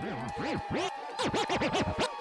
Ooh, baby. Just say ooh, baby. Ooh, baby. Just say ooh, baby.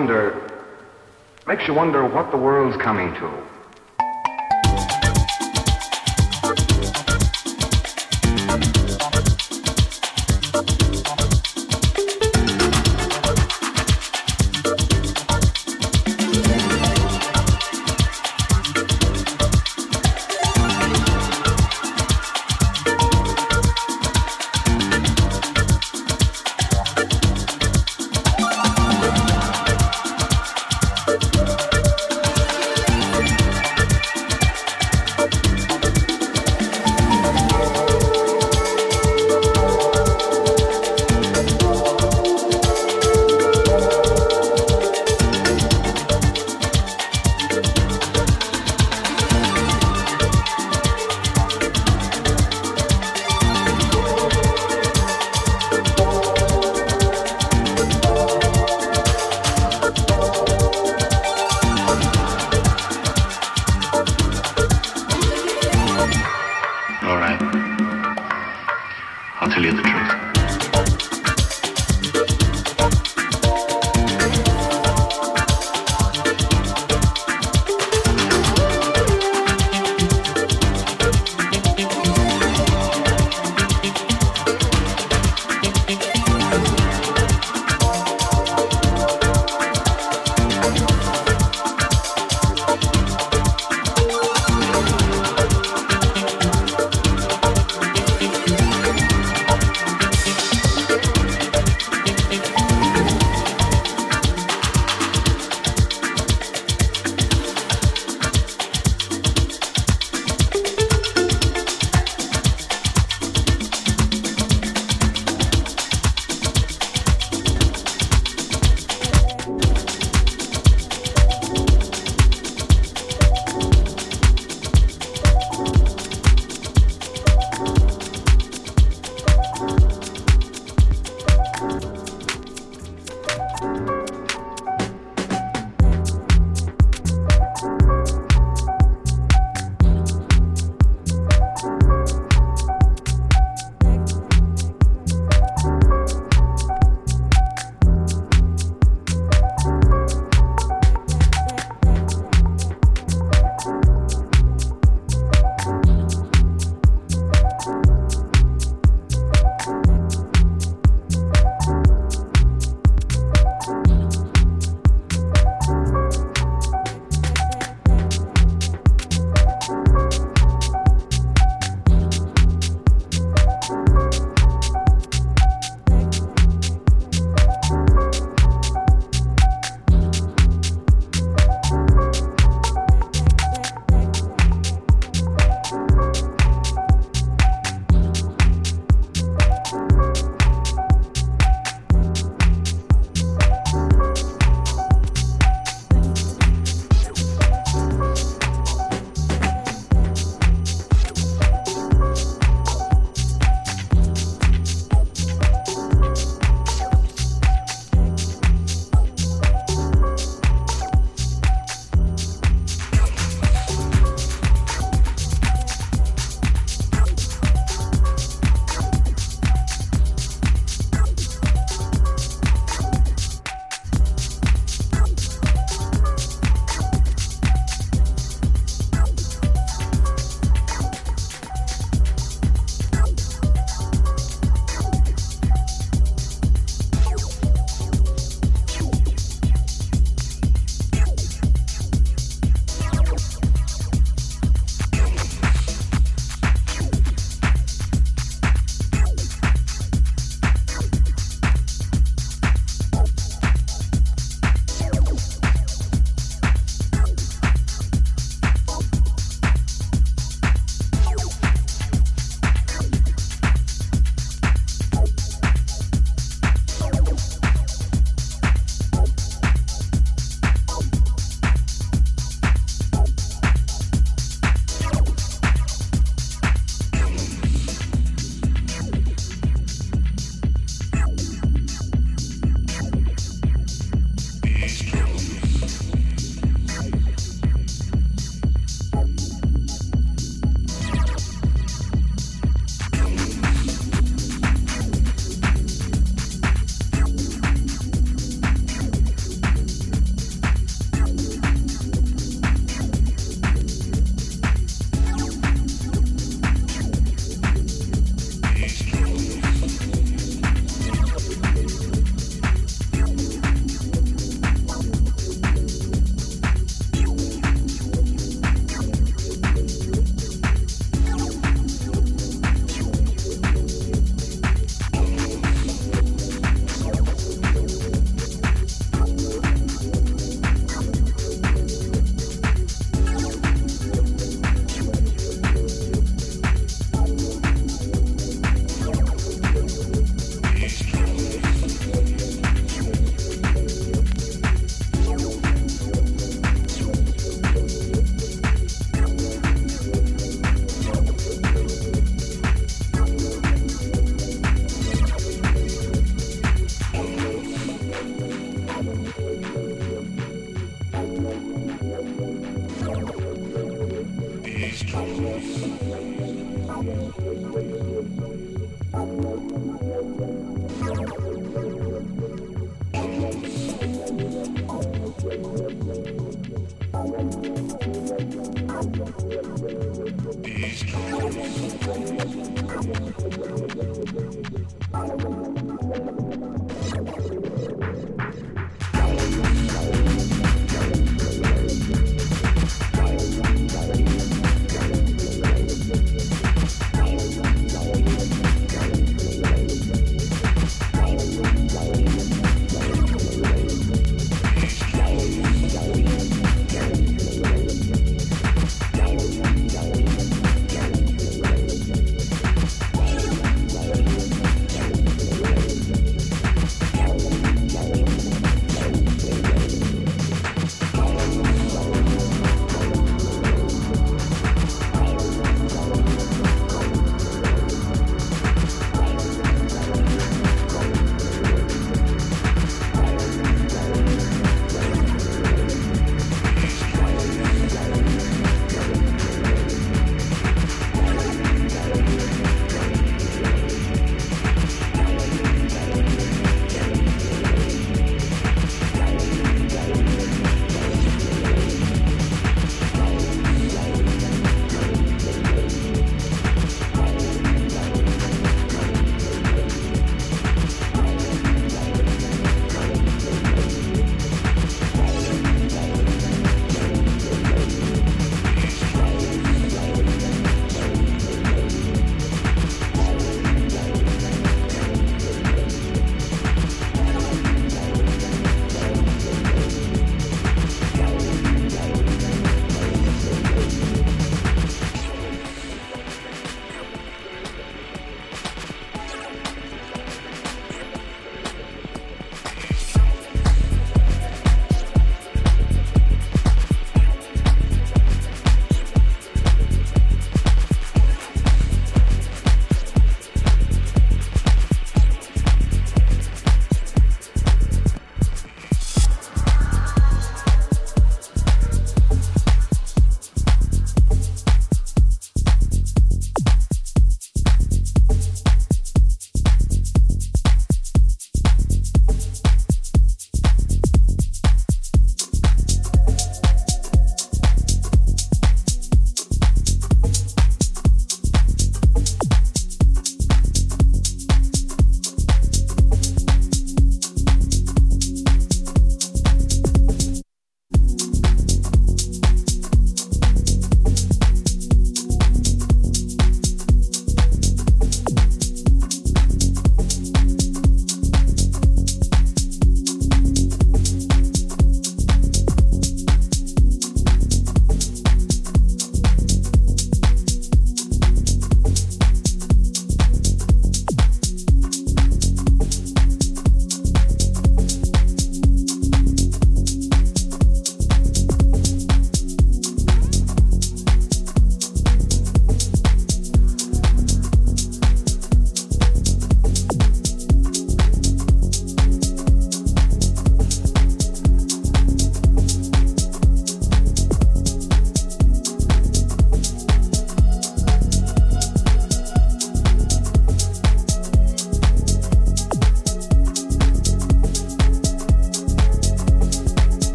Wonder. Makes you wonder what the world's coming to.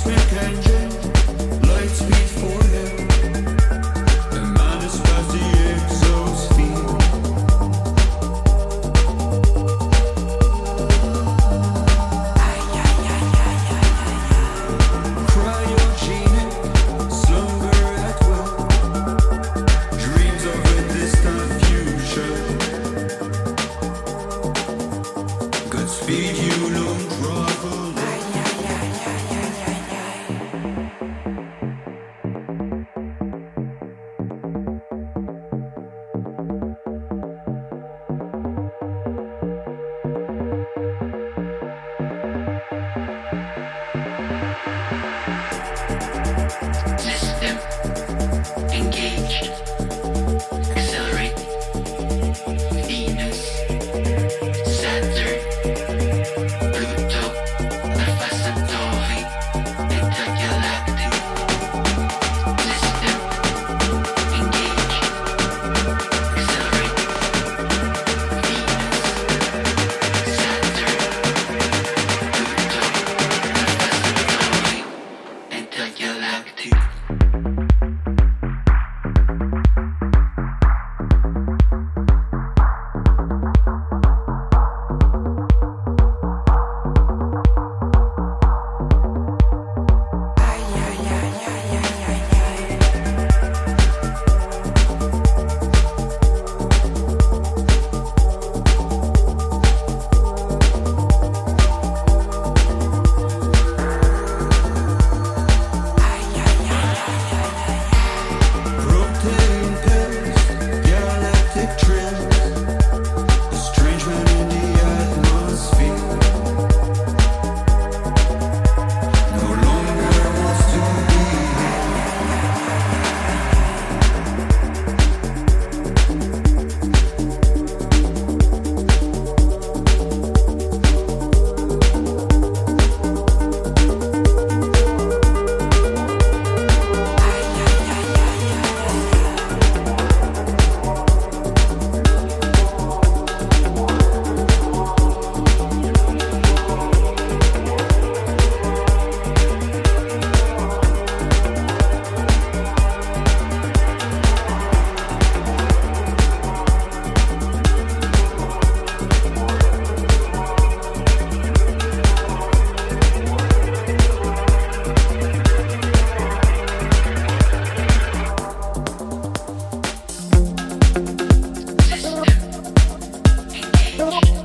stick and Shut up.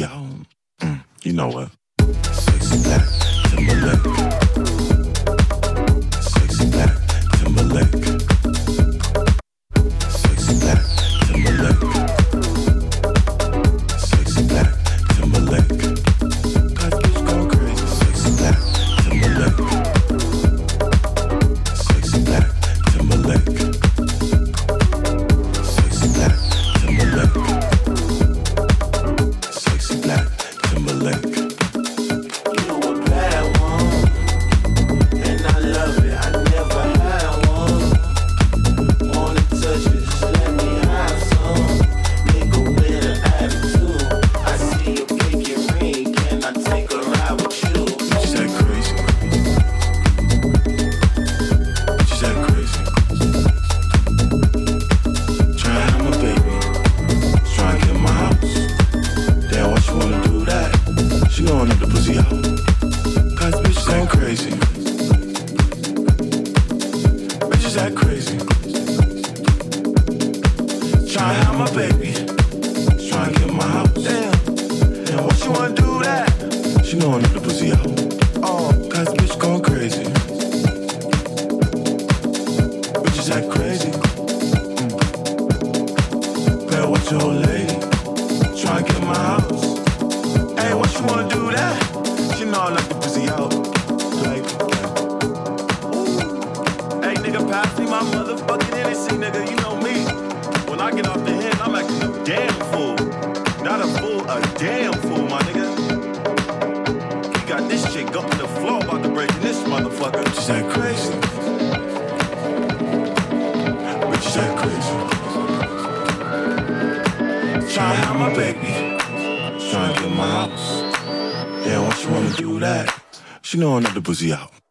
Know Know I'm